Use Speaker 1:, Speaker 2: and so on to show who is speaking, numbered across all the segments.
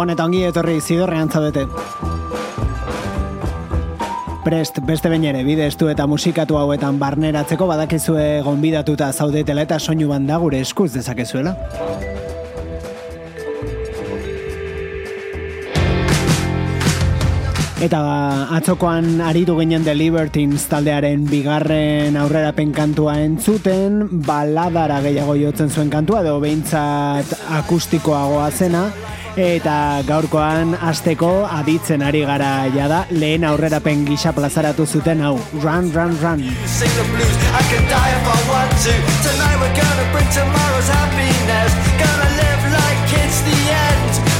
Speaker 1: Gabon eta ongi etorri zidorrean zaudete. Prest, beste bain ere, bide estu eta musikatu hauetan barneratzeko badakizue gonbidatuta zaudetela eta soinu banda gure eskuz dezakezuela. Eta atzokoan aritu ginen The Libertines taldearen bigarren aurrerapen kantua entzuten, baladara gehiago jotzen zuen kantua, edo behintzat akustikoagoa zena, eta gaurkoan asteko aditzen ari gara jada lehen aurrerapen gisa plazaratu zuten hau. Run, Run, Run.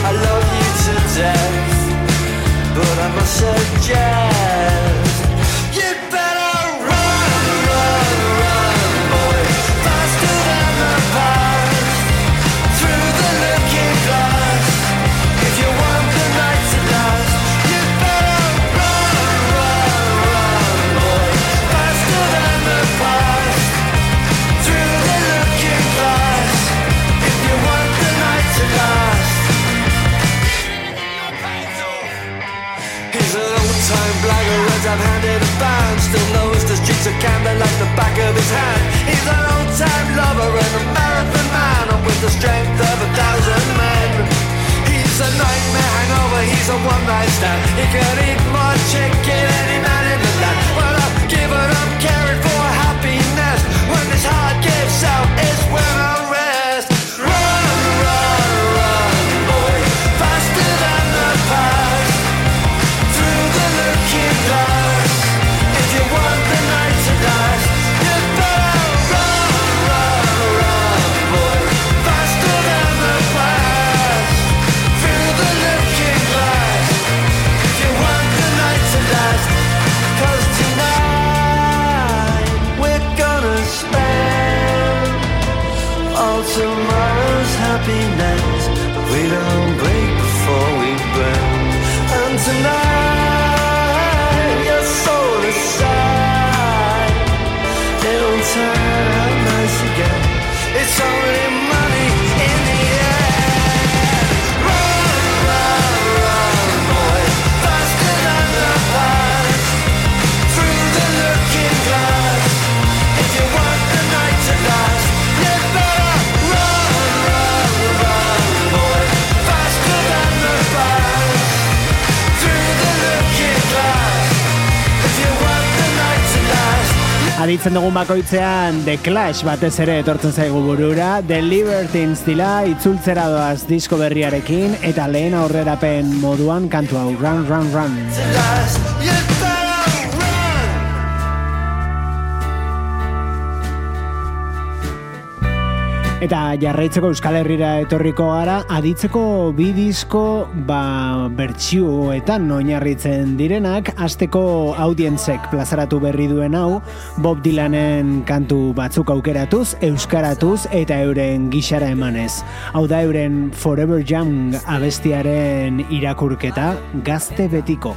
Speaker 1: I love you to death but I must suggest strength of a thousand men. He's a nightmare hangover, he's a one-night stand. He could eat more chicken any man in the land. Well, I've given up caring for happiness. When this heart gives out, it's when happiness. We don't break before we burn. And tonight. Aditzen dugun bakoitzean The Clash batez ere etortzen zaigu burura. The Libertines dila itzultzera doaz disko berriarekin eta lehen aurrerapen moduan kantu hau Run, Run, Run Eta jarraitzeko Euskal Herrira etorriko gara, aditzeko bi disko ba, bertsioetan oinarritzen direnak, asteko audientzek plazaratu berri duen hau, Bob Dylanen kantu batzuk aukeratuz, euskaratuz eta euren gixara emanez. Hau da euren Forever Young abestiaren irakurketa gazte betiko.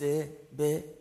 Speaker 1: c'est bête.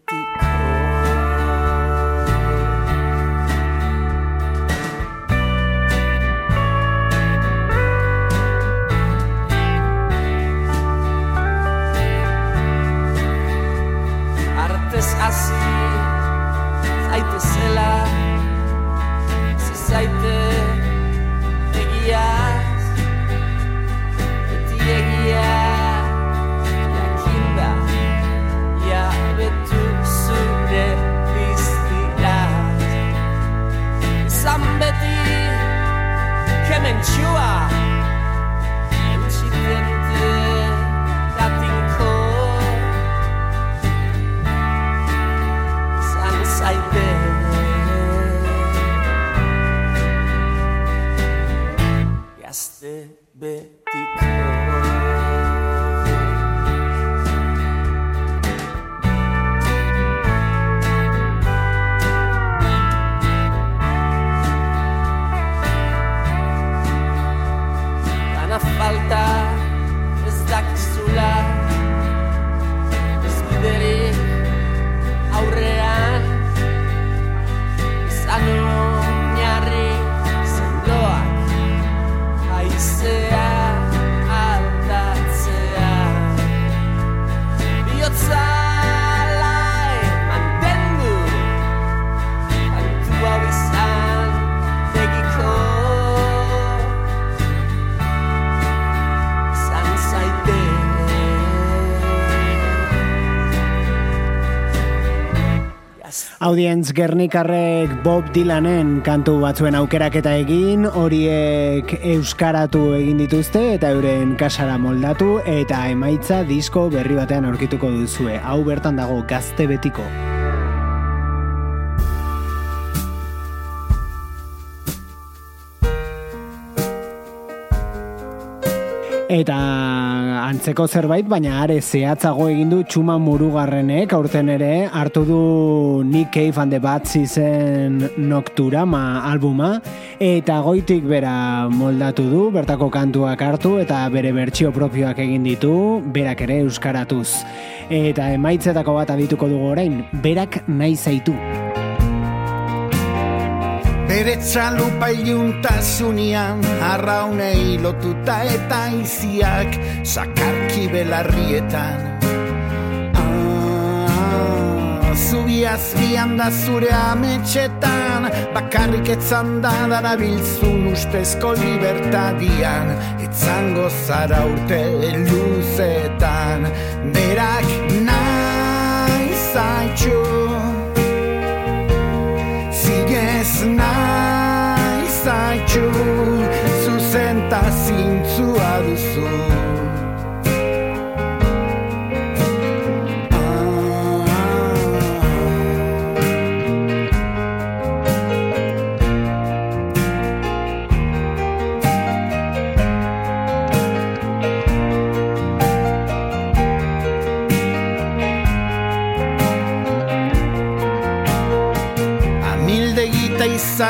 Speaker 2: Audience Gernikarrek Bob Dylanen kantu batzuen aukeraketa egin, horiek euskaratu egin dituzte eta euren kasara moldatu eta emaitza disko berri batean aurkituko duzue. Hau bertan dago gazte betiko. Eta antzeko zerbait, baina are zehatzago egin du txuma murugarrenek, aurten ere, hartu du Nick Cave and the Bad Season Nocturama albuma, eta goitik bera moldatu du, bertako kantuak hartu, eta bere bertsio propioak egin ditu, berak ere euskaratuz. Eta emaitzetako bat adituko dugu orain, berak nahi zaitu.
Speaker 3: Bere txalupa iluntasunean arraunei lotuta eta iziak sakarki belarrietan. Ah, Zubi azpian da zure ametxetan Bakarrik etzan da dara biltzun ustezko libertadian. Etzango zara urte luzetan Berak nahi zaitxu Sus sentas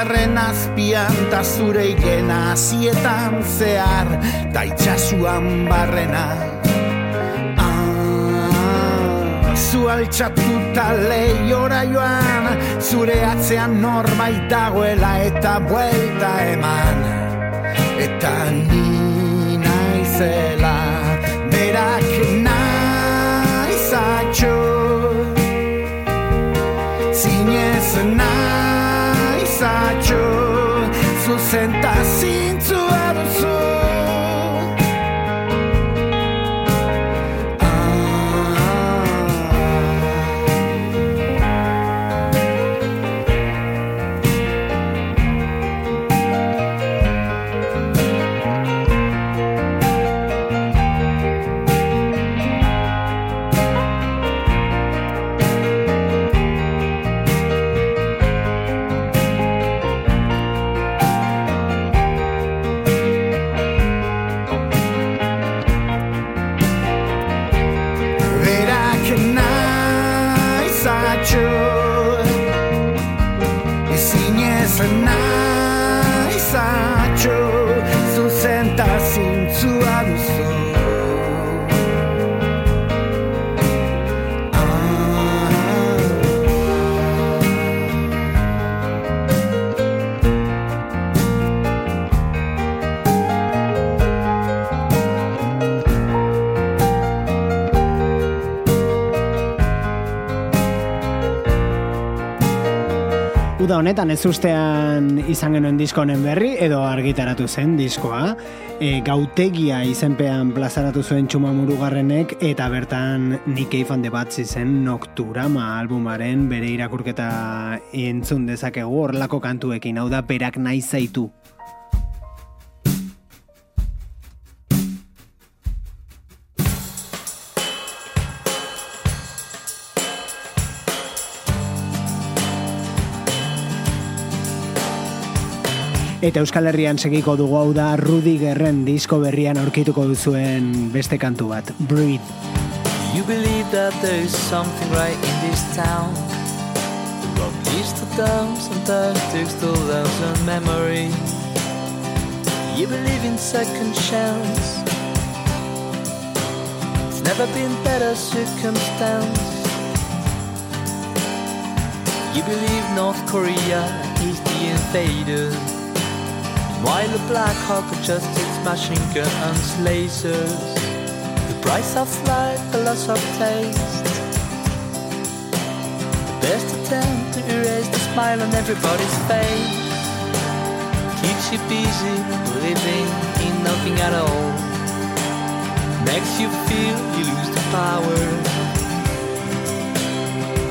Speaker 3: izarren azpian ta zure igena azietan zehar ta itxasuan barrena. Ah, zu altxatuta lehiora joan zure atzean norbait dagoela eta buelta eman. Eta ni naizela berak naizatxo zinez saggio su
Speaker 2: sentarsi honetan ez ustean izan genuen disko honen berri edo argitaratu zen diskoa. E, gautegia izenpean plazaratu zuen txuma murugarrenek eta bertan Nick Cave and the Bats izen Nocturama albumaren bere irakurketa entzun dezakegu horlako kantuekin, hau da berak nahi zaitu. Eta Euskal Herrian segiko dugu hau da Rudi Gerren disko berrian aurkituko duzuen beste kantu bat, Breathe.
Speaker 4: You believe that there is something right in this town? From east to downs and tactics to loves and memory. You believe in second chance? It's never been better circumstance. You believe North Korea is the invader while the Black Hawk adjusts its machine guns, lasers The price of life, the loss of taste. The best attempt to erase the smile on everybody's face Keeps you busy, living in nothing at all. Makes you feel you lose the power.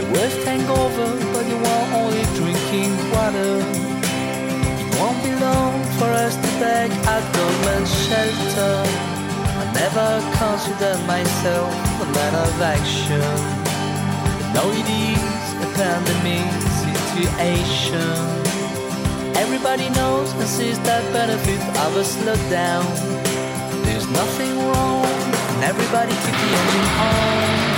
Speaker 4: The worst hangover, but you are only drinking water won't be long for us to beg our government shelter. I never considered myself a man of action. No, it is a pandemic situation. Everybody knows and sees that benefit of a slowdown. There's nothing wrong, and everybody keep the engine on.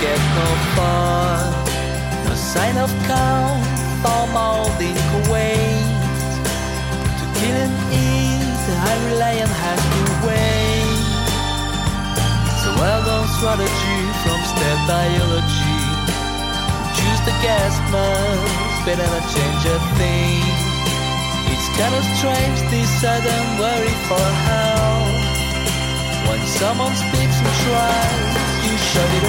Speaker 4: Get no far. No sign of calm for molding Kuwait. To kill and eat, I rely on has to wait. It's a well known strategy from step biology. Choose the gas mask, better not change a thing. It's kind of strange, this sudden worry for help. When someone speaks and tries you shut it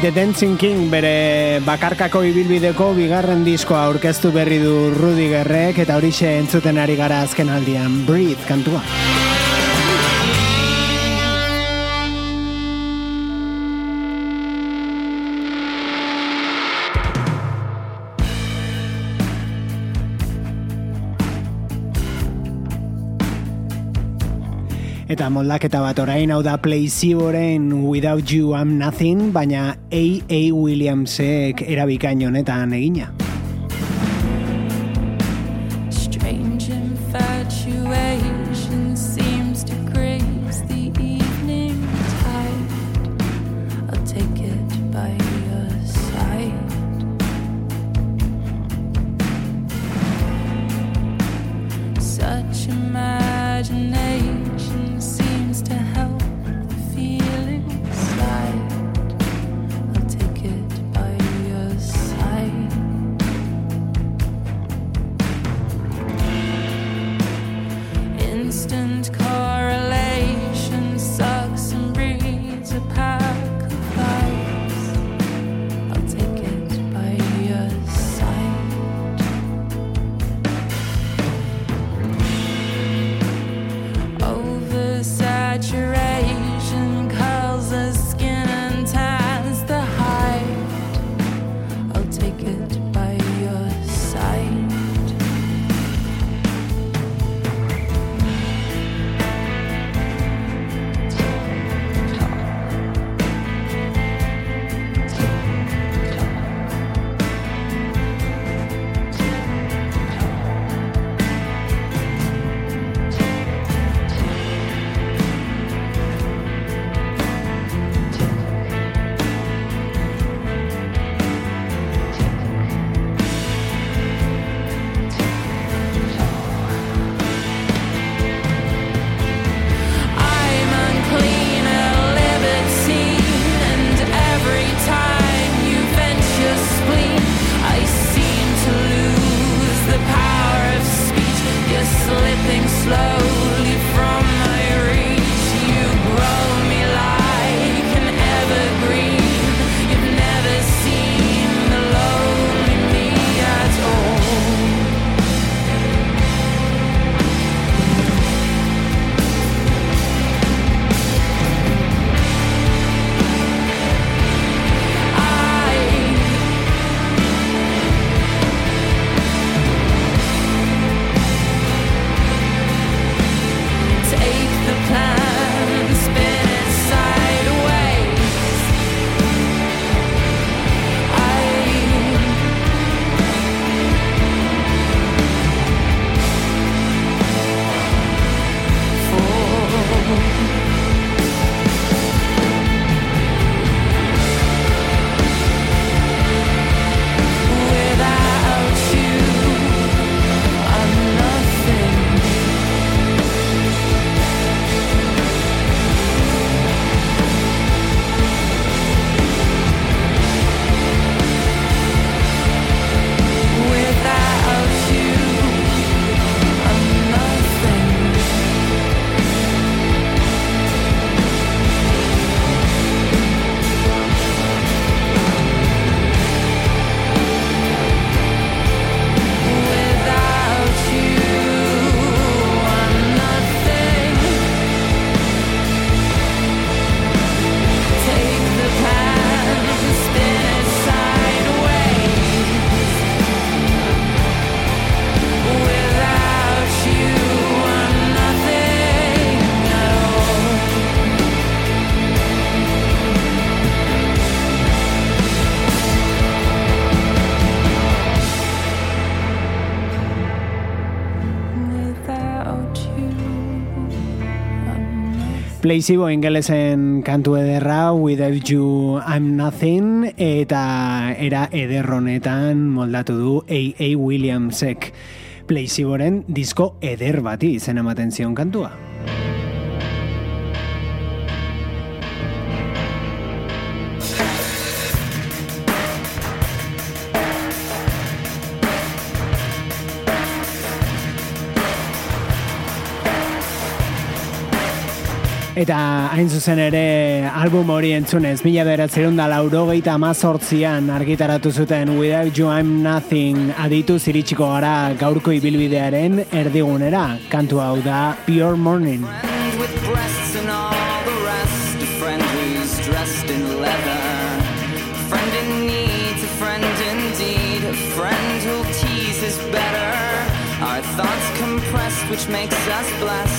Speaker 2: The Dancing King bere bakarkako ibilbideko bigarren diskoa aurkeztu berri du Rudy Gerrek eta horixe entzuten ari gara azken aldian Breathe kantua.
Speaker 5: Eta moldaketa bat orain hau da Placeboren Without You I'm Nothing, baina A.A. Williamsek erabikain honetan egina. Placebo ingelesen kantu ederra Without You I'm Nothing eta era ederronetan moldatu du A.A. Williamsek Placeboren disko eder bati zen ematen zion kantua. Eta hain zuzen ere album hori entzunez, mila beratzerun da laurogeita amazortzian argitaratu zuten Without You I'm Nothing aditu ziritsiko gara gaurko ibilbidearen erdigunera. Kantu hau da Pure Morning.
Speaker 6: which makes us blessed.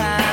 Speaker 6: time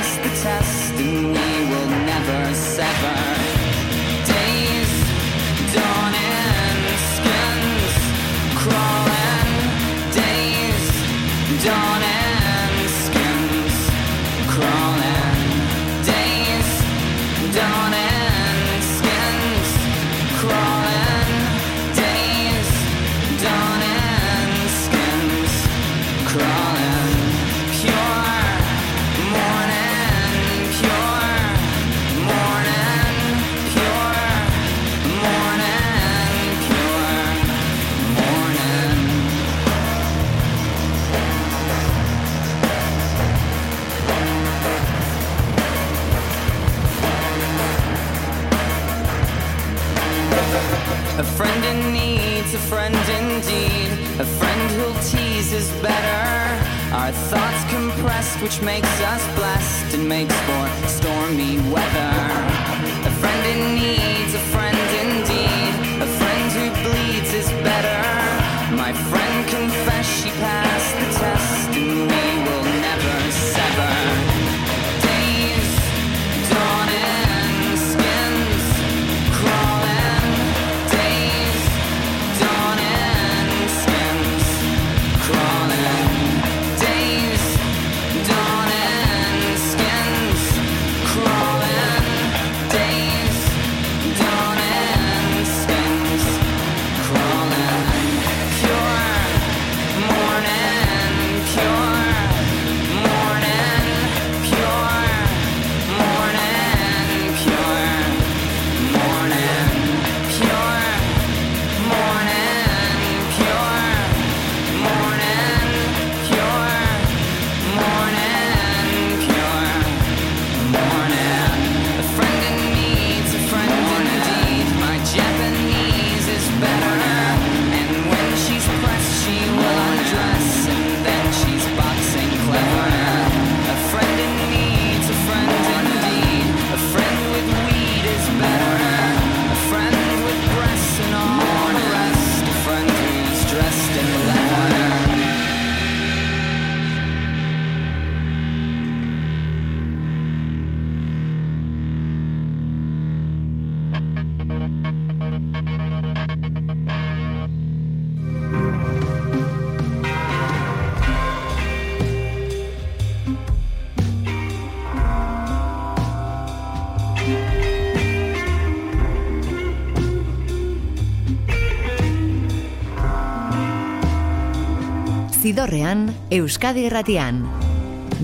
Speaker 7: Zidorrean, Euskadi Erratian.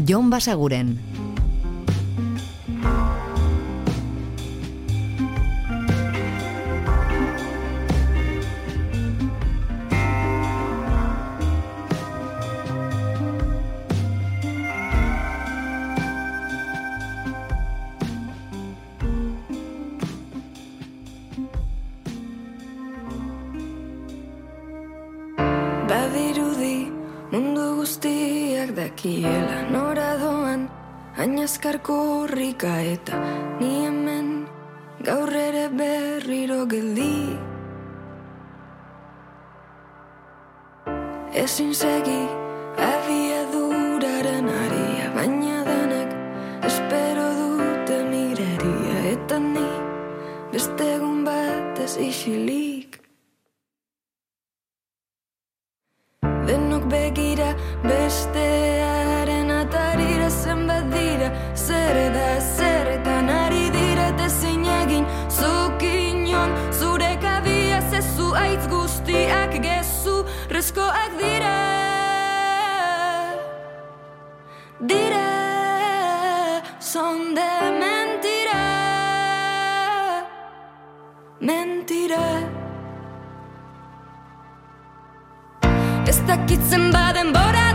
Speaker 7: Jon Basaguren.
Speaker 8: Badiru guztiak dakiela nora doan Ainazkar korrika eta ni hemen gaur ere berriro geldi. Ezin segi abia duraren aria baina denek espero dute mireria. Eta ni beste egun bat ez isilik dira Ez dakitzen baden bora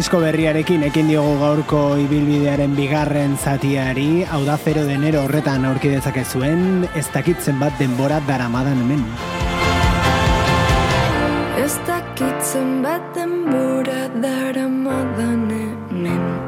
Speaker 9: disko berriarekin ekin diogu gaurko ibilbidearen bigarren zatiari, hau da zero denero horretan aurki dezakezuen, ez dakitzen bat denbora daramadan hemen.
Speaker 8: Ez dakitzen bat denbora daramadan hemen.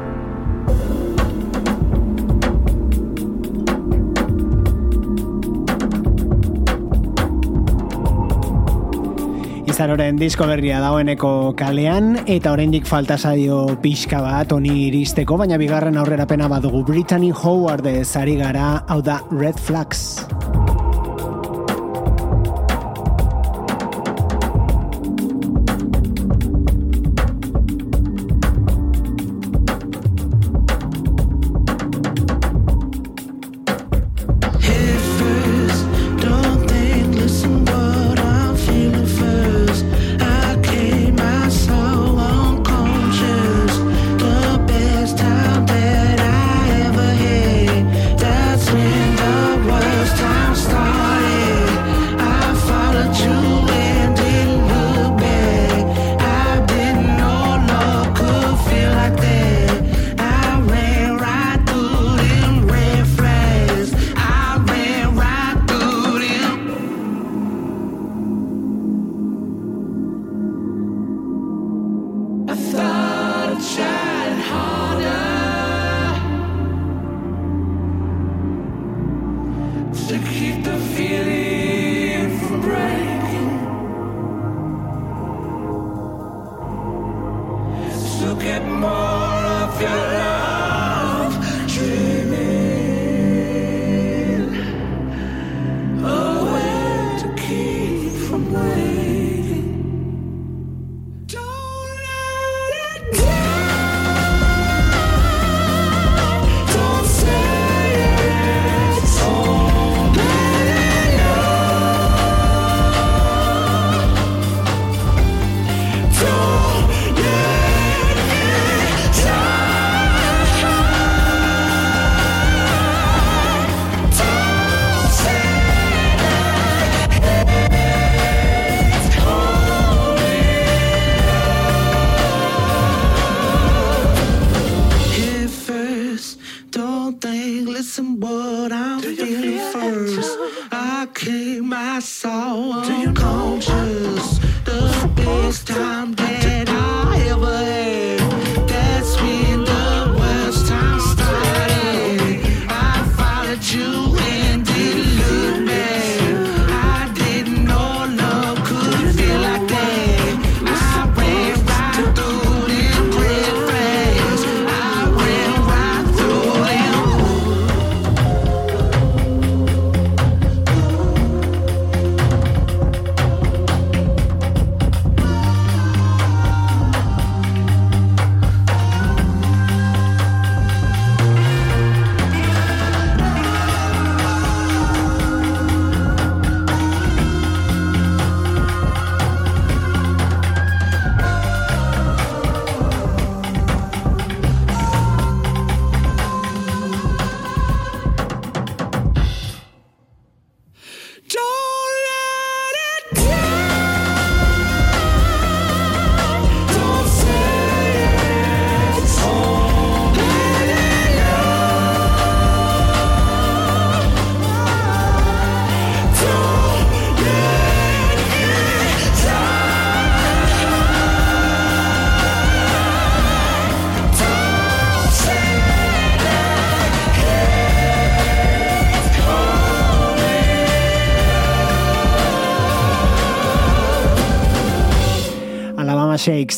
Speaker 9: Izaroren disko berria dagoeneko kalean eta oraindik falta zaio pixka bat honi iristeko, baina bigarren aurrerapena badugu Brittany Howard zari gara, hau da Red Flags.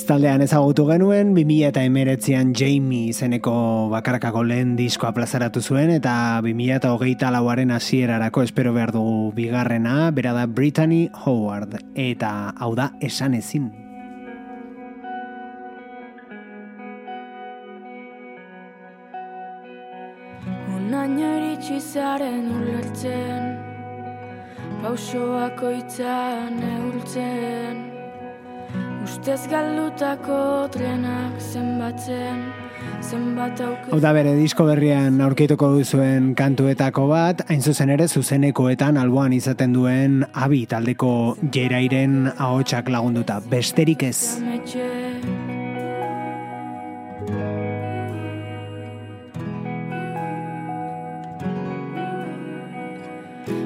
Speaker 2: Taldean ezagutu genuen, 2000 eta emeretzian Jamie izeneko bakarkako lehen diskoa plazaratu zuen, eta 2000 eta hogeita lauaren hasierarako espero behar dugu bigarrena, bera da Brittany Howard, eta hau da esan ezin.
Speaker 10: Unaino iritsi zaren ulertzen Pausoak oitzan neultzen Ustez galdutako trenak zenbatzen Zenbat
Speaker 2: Hau da bere disko berrian aurkituko duzuen kantuetako bat, hain zuzen ere zuzenekoetan alboan izaten duen abi taldeko jerairen ahotsak lagunduta, besterik ez.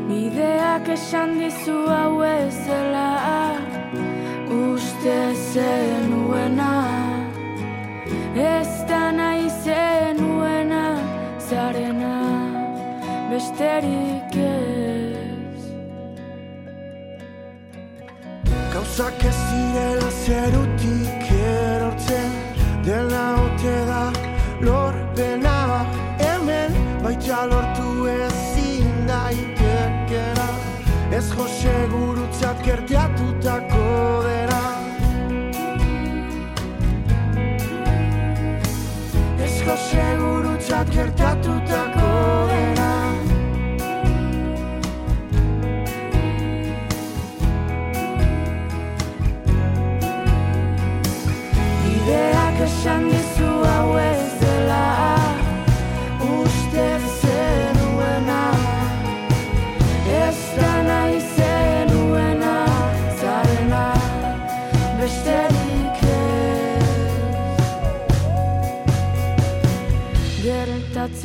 Speaker 10: Bideak esan dizu hau ez zela Uste zenuena Ez da nahi zenuena Zarena Besterik ez.
Speaker 3: Gauzak ez direla zerutik erortzen Dela ote da lorpena Hemen baita lortu ezin daitekera Ez jose gurutzat gertiatutako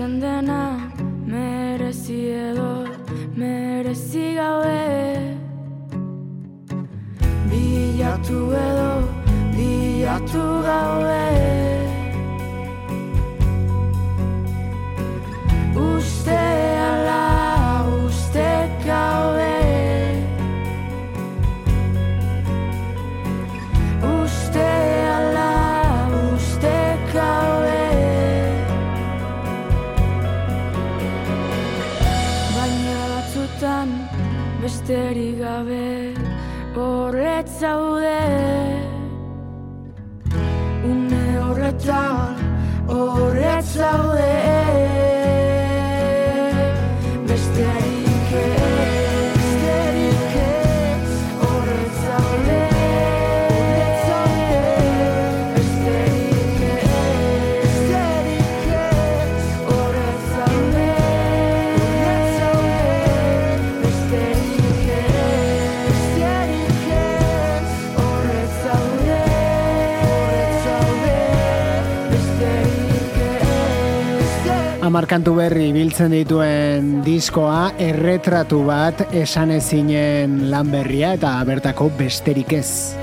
Speaker 10: and then I gabe horret zaude. Une horretan horret zaude ez
Speaker 2: Hamar kantu berri biltzen dituen diskoa, erretratu bat esan ezinen lan berria eta bertako besterik ez.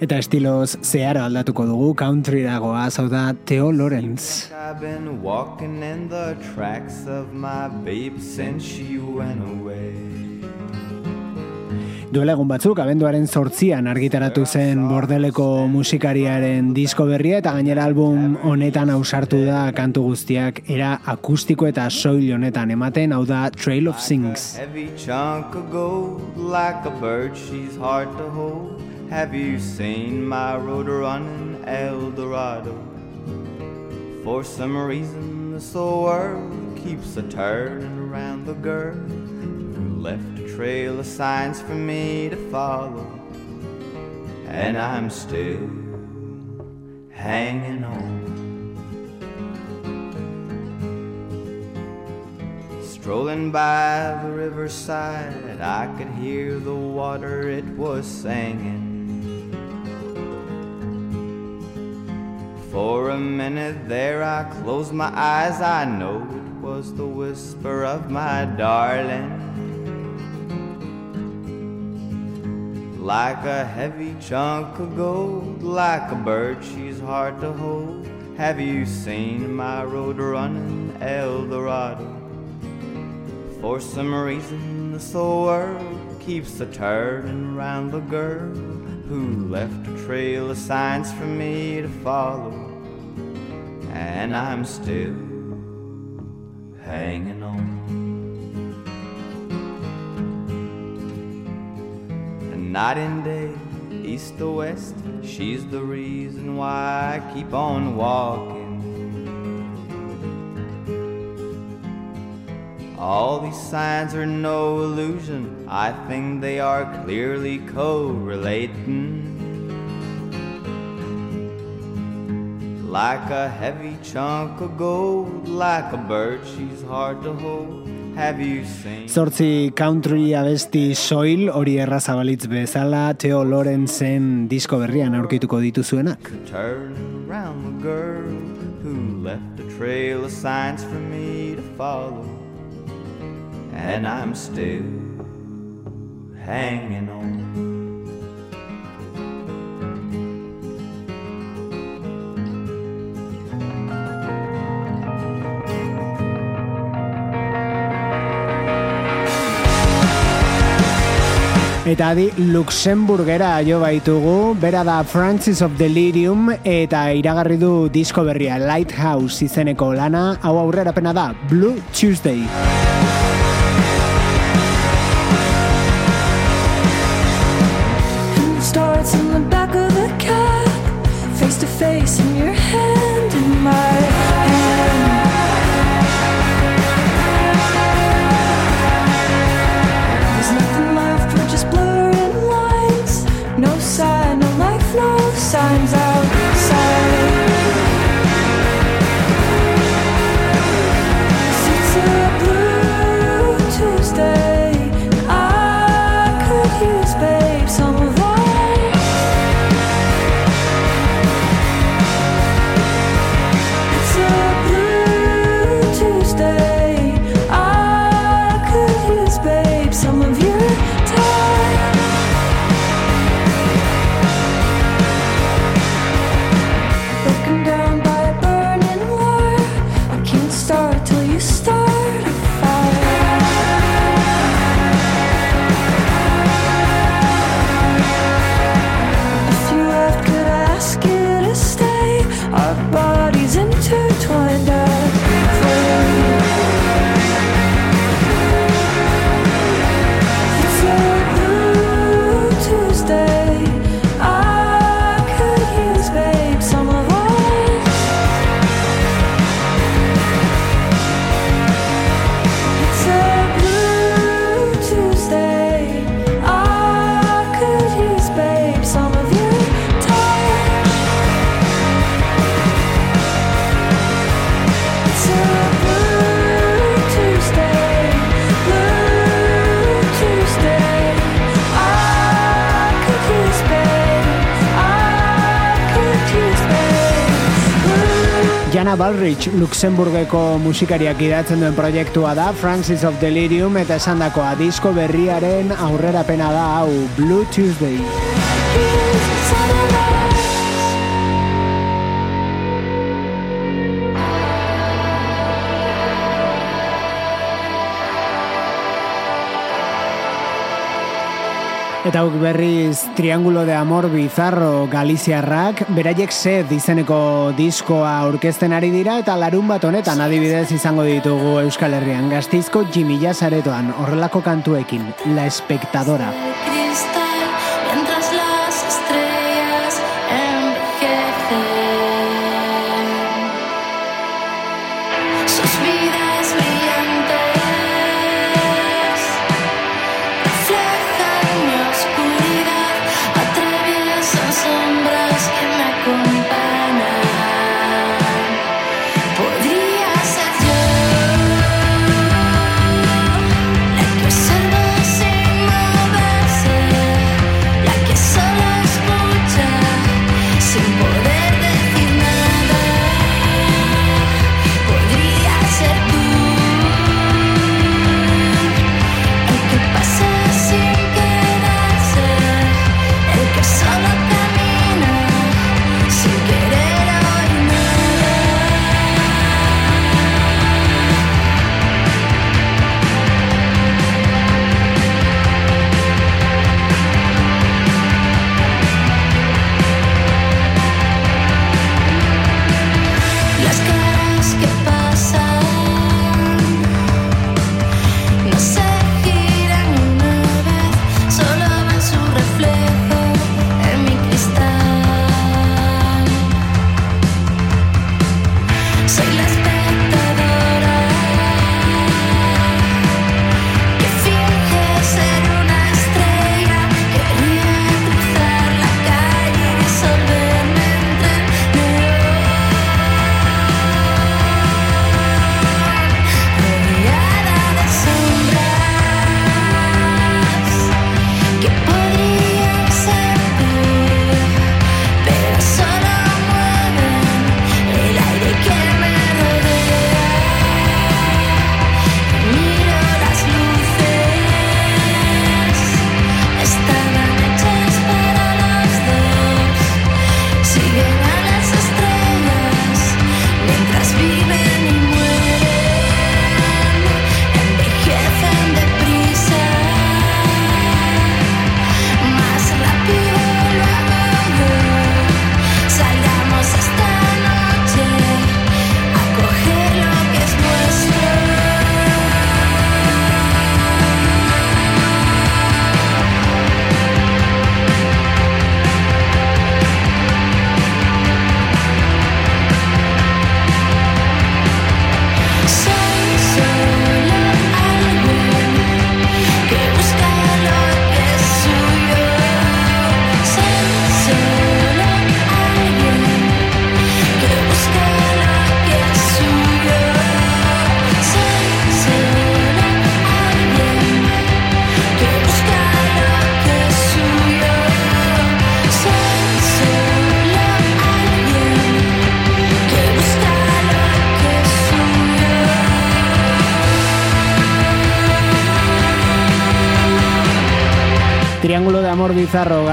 Speaker 2: Eta estiloz zeharo aldatuko dugu country dagoa, zau da Theo Lawrence.
Speaker 11: I've been walking in the tracks of my babe since she went away.
Speaker 2: Duela egun batzuk, abenduaren sortzian argitaratu zen bordeleko musikariaren disko berria eta gainera album honetan ausartu da kantu guztiak era akustiko eta soil honetan ematen, hau da Trail of
Speaker 11: hold. Have you seen my road running El Dorado? For some reason, this old world keeps a turning around the girl who left trail of signs for me to follow, and I'm still hanging on. Strolling by the riverside, I could hear the water, it was singing. For a minute there, I closed my eyes, I know it was the whisper of my darling. Like a heavy chunk of gold, like a bird, she's hard to hold. Have you seen my road running El Dorado? For some reason, this whole world keeps a turning around the girl who left a trail of signs for me to follow. And I'm still hanging on. Night and day, east or west, she's the reason why I keep on walking. All these signs are no illusion, I think they are clearly correlating. Like a heavy chunk of gold, like a bird she's hard to hold.
Speaker 2: Zortzi country abesti soil hori errazabalitz bezala Theo Lorenzen disko berrian aurkituko dituzuenak.
Speaker 11: And I'm still hanging on.
Speaker 2: Eta adi Luxemburgera jo baitugu, bera da Francis of Delirium eta iragarri du disko berria Lighthouse izeneko lana, hau aurrerapena da Blue Tuesday.
Speaker 5: Starts in the
Speaker 2: Jana Balrich, Luxemburgeko musikariak idatzen duen proiektua da, Francis of Delirium eta esandakoa disko berriaren aurrerapena da hau Blue Tuesday. Eta huk berriz Triangulo de Amor Bizarro Galiziarrak, beraiek sed izeneko diskoa aurkezten ari dira eta larun bat honetan adibidez izango ditugu Euskal Herrian gaztizko Jimilla Saretoan horrelako kantuekin, La Espectadora.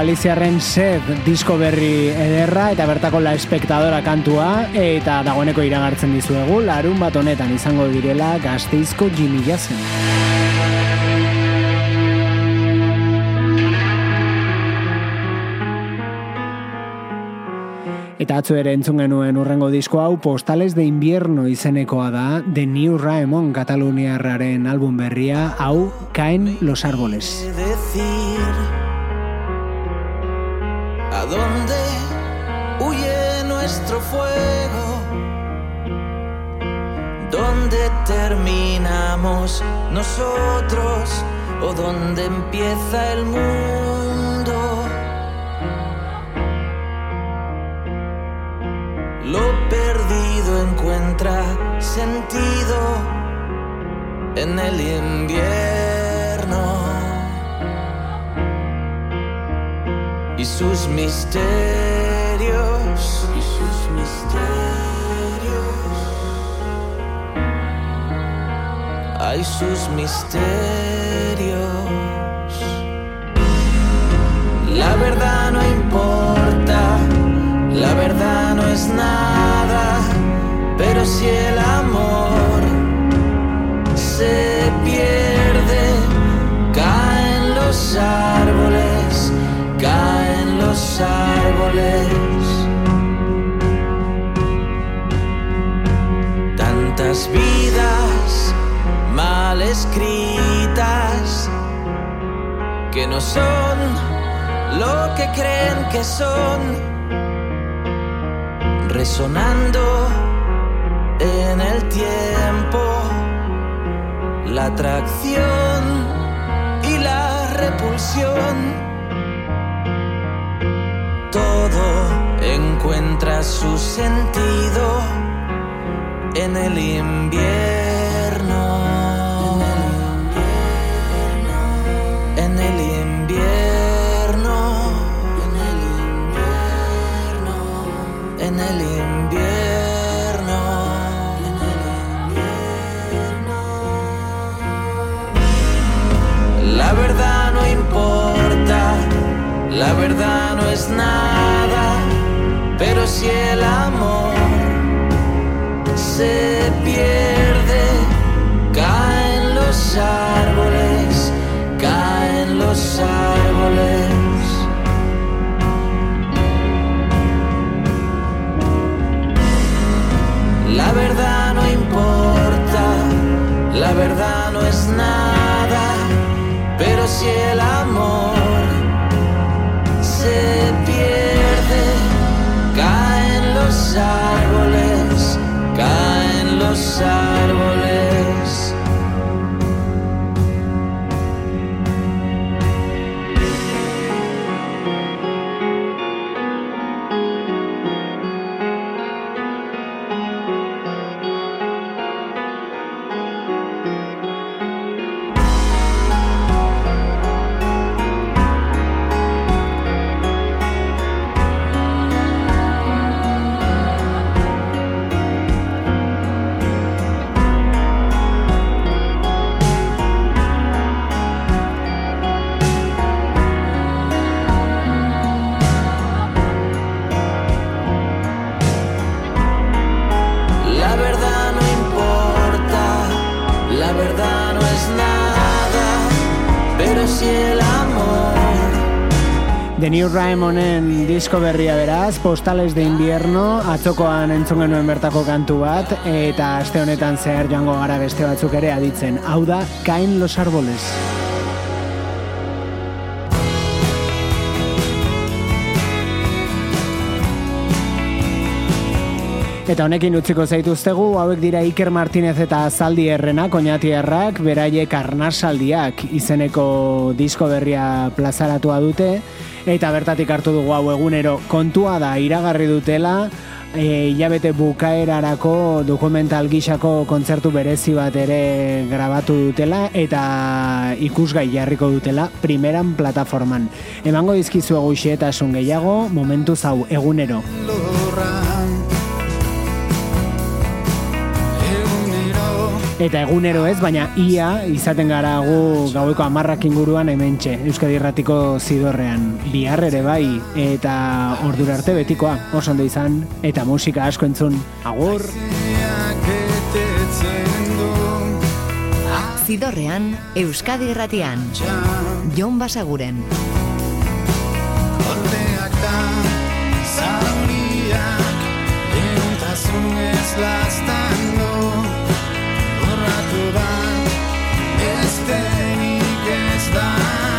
Speaker 2: Galiziarren sed disko berri ederra eta bertako la espectadora kantua eta dagoeneko iragartzen dizuegu larun bat honetan izango direla gazteizko Jimmy Jassen. Eta atzo ere entzun genuen urrengo disko hau Postales de Invierno izenekoa da The New Raemon Kataluniarraren album berria hau Caen los Árboles.
Speaker 1: decir dónde huye nuestro fuego, dónde terminamos nosotros o dónde empieza el mundo. Lo perdido encuentra sentido en el invierno y sus misterios. Y sus misterios. Hay sus misterios. La verdad no importa la verdad no es nada pero si el amor se pierde, caen los árboles. Tantas vidas mal escritas que no son lo que creen que son, resonando en el tiempo la atracción y la repulsión. Encuentra su sentido en el invierno. En el invierno. En el invierno. En el invierno. En el La verdad no importa, la verdad no es nada, pero si el amor se los árboles, caen los árboles.
Speaker 2: The New Raimonen disko berria beraz, Postales de Invierno, atzokoan entzun genuen bertako kantu bat, eta aste honetan zehar joango gara beste batzuk ere aditzen. Hau da, Kain los Árboles. Eta honekin utziko zaituztegu, hauek dira Iker Martinez eta Zaldi Errena, koñatiarrak, beraiek arnasaldiak izeneko disko berria plazaratua dute, eta bertatik hartu dugu hau egunero kontua da iragarri dutela, e, hilabete bukaerarako dokumental gisako kontzertu berezi bat ere grabatu dutela eta ikusgai jarriko dutela primeran plataforman. Emango dizkizuegu xetasun gehiago, momentu zau egunero. Eta egunero ez, baina ia izaten gara gu gaueko amarrak inguruan hementxe, Euskadi Irratiko zidorrean. Bihar ere bai, eta ordura arte betikoa, oso ondo izan, eta musika asko entzun. Agur!
Speaker 7: Zidorrean, Euskadi Irratian. Jon Basaguren.
Speaker 12: Kolpeak da, zauriak, leuntasunez laztango, borratu da, besterik ez da.